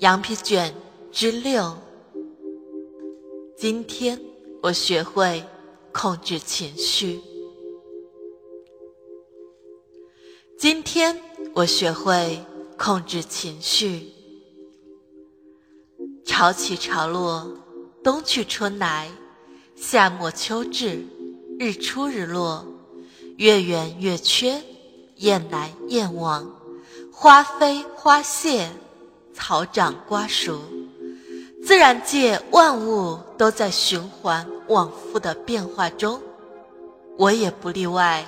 羊皮卷之六。今天我学会控制情绪。今天我学会控制情绪。潮起潮落，冬去春来，夏末秋至，日出日落，月圆月缺，雁来雁往。花飞花谢，草长瓜熟，自然界万物都在循环往复的变化中，我也不例外。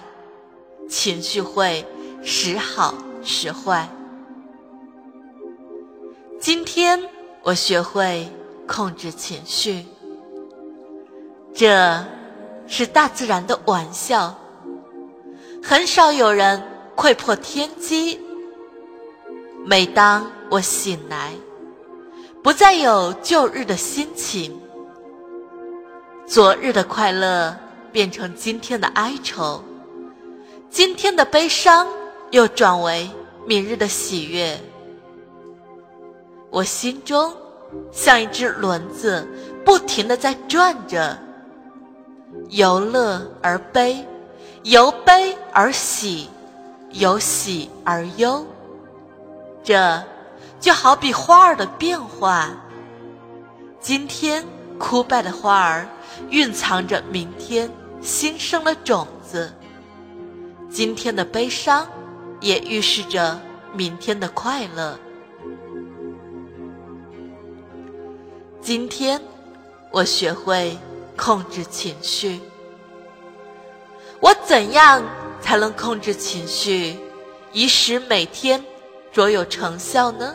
情绪会时好时坏。今天我学会控制情绪，这是大自然的玩笑，很少有人窥破天机。每当我醒来，不再有旧日的心情，昨日的快乐变成今天的哀愁，今天的悲伤又转为明日的喜悦。我心中像一只轮子，不停的在转着，由乐而悲，由悲而喜，由喜而忧。这就好比花儿的变化。今天枯败的花儿蕴藏着明天新生的种子，今天的悲伤也预示着明天的快乐。今天我学会控制情绪。我怎样才能控制情绪，以使每天？卓有成效呢？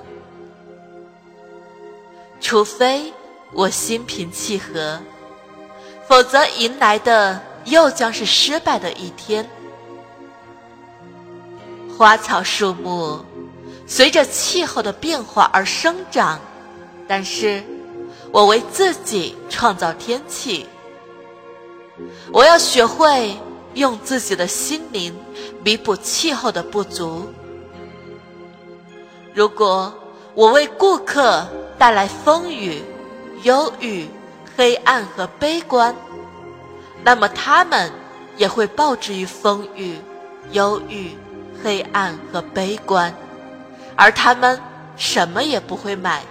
除非我心平气和，否则迎来的又将是失败的一天。花草树木随着气候的变化而生长，但是我为自己创造天气。我要学会用自己的心灵弥补气候的不足。如果我为顾客带来风雨、忧郁、黑暗和悲观，那么他们也会报之于风雨、忧郁、黑暗和悲观，而他们什么也不会买。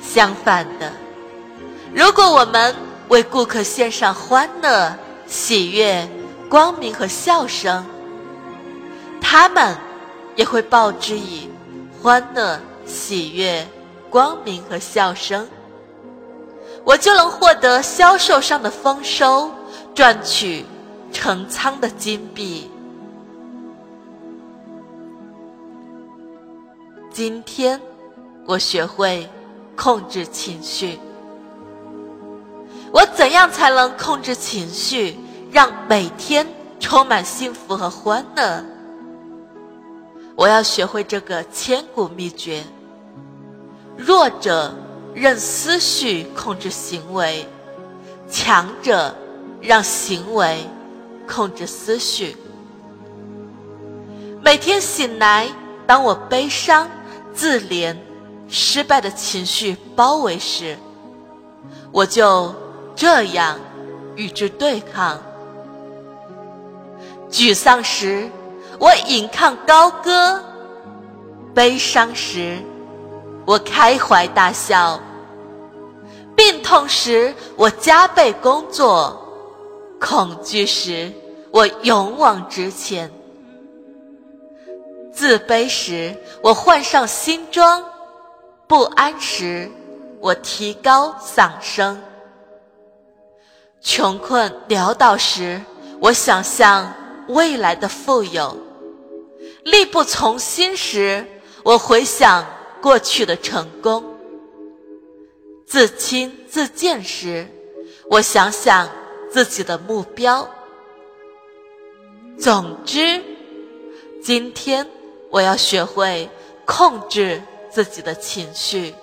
相反的，如果我们为顾客献上欢乐、喜悦、光明和笑声，他们。也会报之以欢乐、喜悦、光明和笑声，我就能获得销售上的丰收，赚取成仓的金币。今天，我学会控制情绪。我怎样才能控制情绪，让每天充满幸福和欢乐？我要学会这个千古秘诀：弱者任思绪控制行为，强者让行为控制思绪。每天醒来，当我悲伤、自怜、失败的情绪包围时，我就这样与之对抗。沮丧时。我引吭高歌，悲伤时我开怀大笑，病痛时我加倍工作，恐惧时我勇往直前，自卑时我换上新装，不安时我提高嗓声，穷困潦倒时我想象未来的富有。力不从心时，我回想过去的成功；自轻自贱时，我想想自己的目标。总之，今天我要学会控制自己的情绪。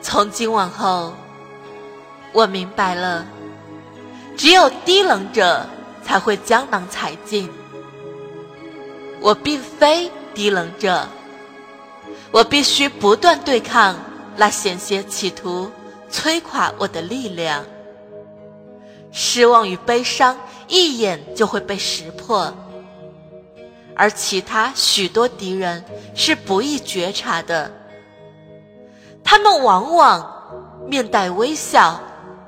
从今往后，我明白了，只有低能者才会江郎才尽。我并非低能者，我必须不断对抗那险些企图摧垮我的力量。失望与悲伤一眼就会被识破，而其他许多敌人是不易觉察的。他们往往面带微笑，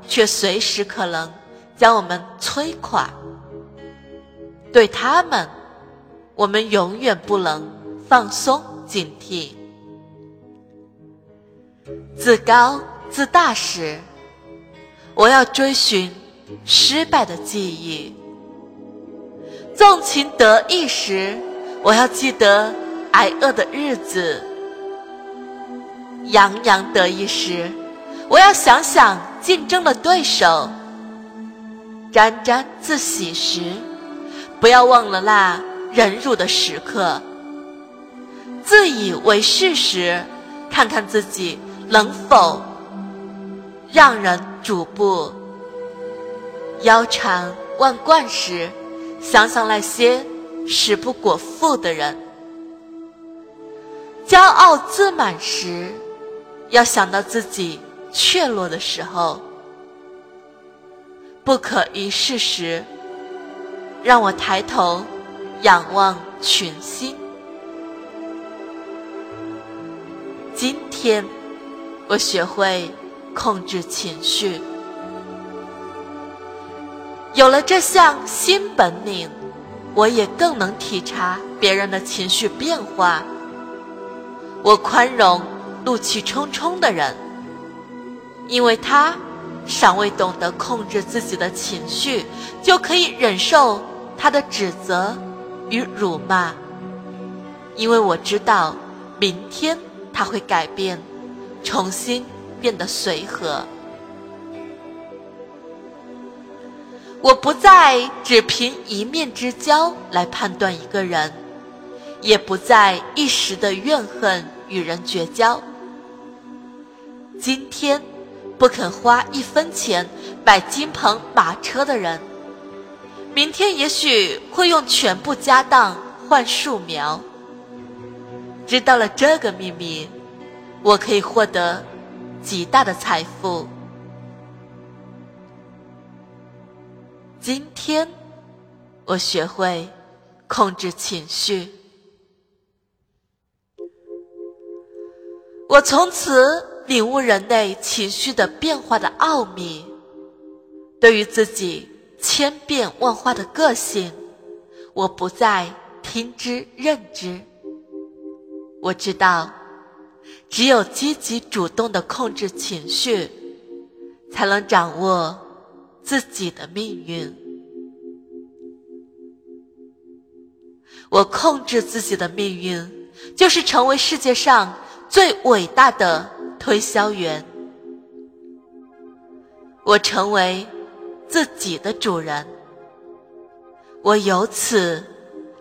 却随时可能将我们摧垮。对他们，我们永远不能放松警惕。自高自大时，我要追寻。失败的记忆，纵情得意时，我要记得挨饿的日子；洋洋得意时，我要想想竞争的对手；沾沾自喜时，不要忘了那忍辱的时刻；自以为是时，看看自己能否让人瞩目。腰缠万贯时，想想那些食不果腹的人；骄傲自满时，要想到自己怯懦的时候；不可一世时，让我抬头仰望群星。今天，我学会控制情绪。有了这项新本领，我也更能体察别人的情绪变化。我宽容怒气冲冲的人，因为他尚未懂得控制自己的情绪，就可以忍受他的指责与辱骂。因为我知道，明天他会改变，重新变得随和。我不再只凭一面之交来判断一个人，也不再一时的怨恨与人绝交。今天不肯花一分钱买金鹏马车的人，明天也许会用全部家当换树苗。知道了这个秘密，我可以获得极大的财富。今天，我学会控制情绪。我从此领悟人类情绪的变化的奥秘。对于自己千变万化的个性，我不再听之任之。我知道，只有积极主动的控制情绪，才能掌握。自己的命运，我控制自己的命运，就是成为世界上最伟大的推销员。我成为自己的主人，我由此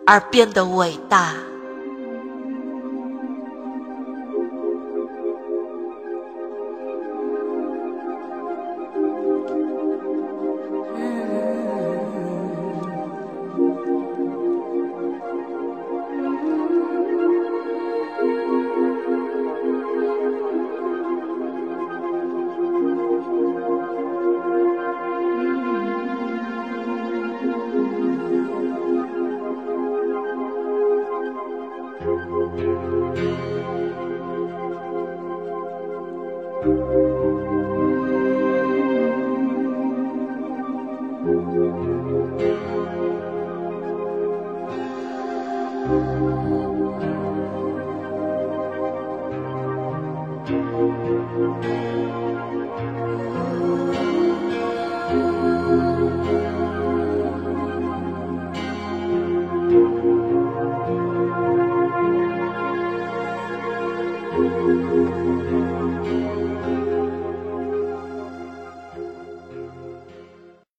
而变得伟大。Música